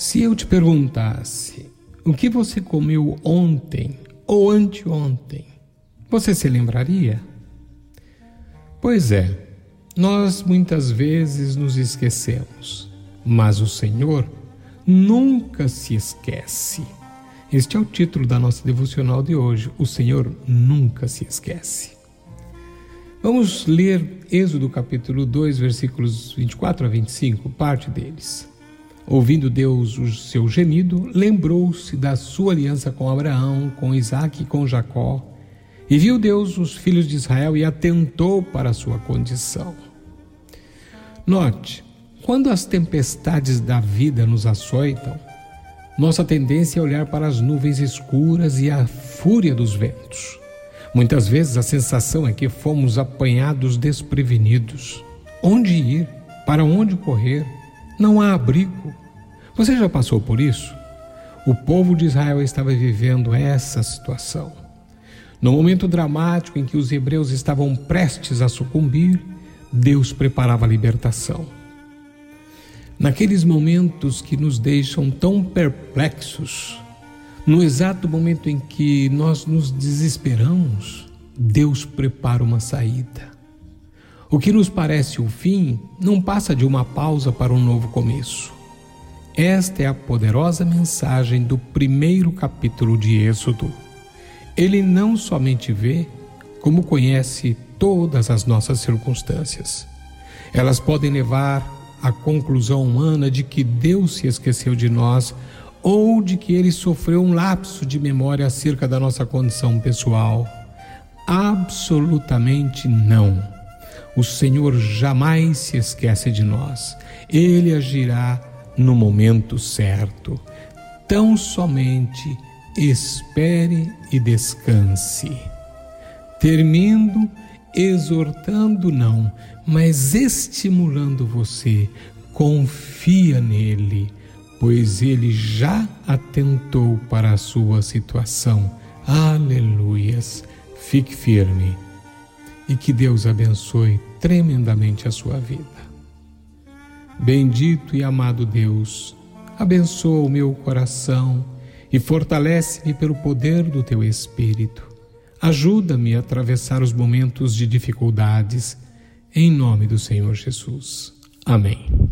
Se eu te perguntasse o que você comeu ontem ou anteontem, você se lembraria? Pois é, nós muitas vezes nos esquecemos, mas o Senhor nunca se esquece. Este é o título da nossa devocional de hoje. O Senhor nunca se esquece. Vamos ler Êxodo capítulo 2, versículos 24 a 25, parte deles. Ouvindo Deus o seu gemido, lembrou-se da sua aliança com Abraão, com Isaac e com Jacó. E viu Deus os filhos de Israel e atentou para a sua condição. Note, quando as tempestades da vida nos açoitam, nossa tendência é olhar para as nuvens escuras e a fúria dos ventos. Muitas vezes a sensação é que fomos apanhados desprevenidos. Onde ir? Para onde correr? Não há abrigo. Você já passou por isso? O povo de Israel estava vivendo essa situação. No momento dramático em que os hebreus estavam prestes a sucumbir, Deus preparava a libertação. Naqueles momentos que nos deixam tão perplexos, no exato momento em que nós nos desesperamos, Deus prepara uma saída. O que nos parece o fim não passa de uma pausa para um novo começo. Esta é a poderosa mensagem do primeiro capítulo de Êxodo. Ele não somente vê, como conhece todas as nossas circunstâncias. Elas podem levar à conclusão humana de que Deus se esqueceu de nós ou de que ele sofreu um lapso de memória acerca da nossa condição pessoal. Absolutamente não. O Senhor jamais se esquece de nós. Ele agirá no momento certo. Tão somente espere e descanse. Termino exortando não, mas estimulando você. Confia nele pois ele já atentou para a sua situação. Aleluias! Fique firme e que Deus abençoe tremendamente a sua vida. Bendito e amado Deus, abençoa o meu coração e fortalece-me pelo poder do teu Espírito. Ajuda-me a atravessar os momentos de dificuldades, em nome do Senhor Jesus. Amém.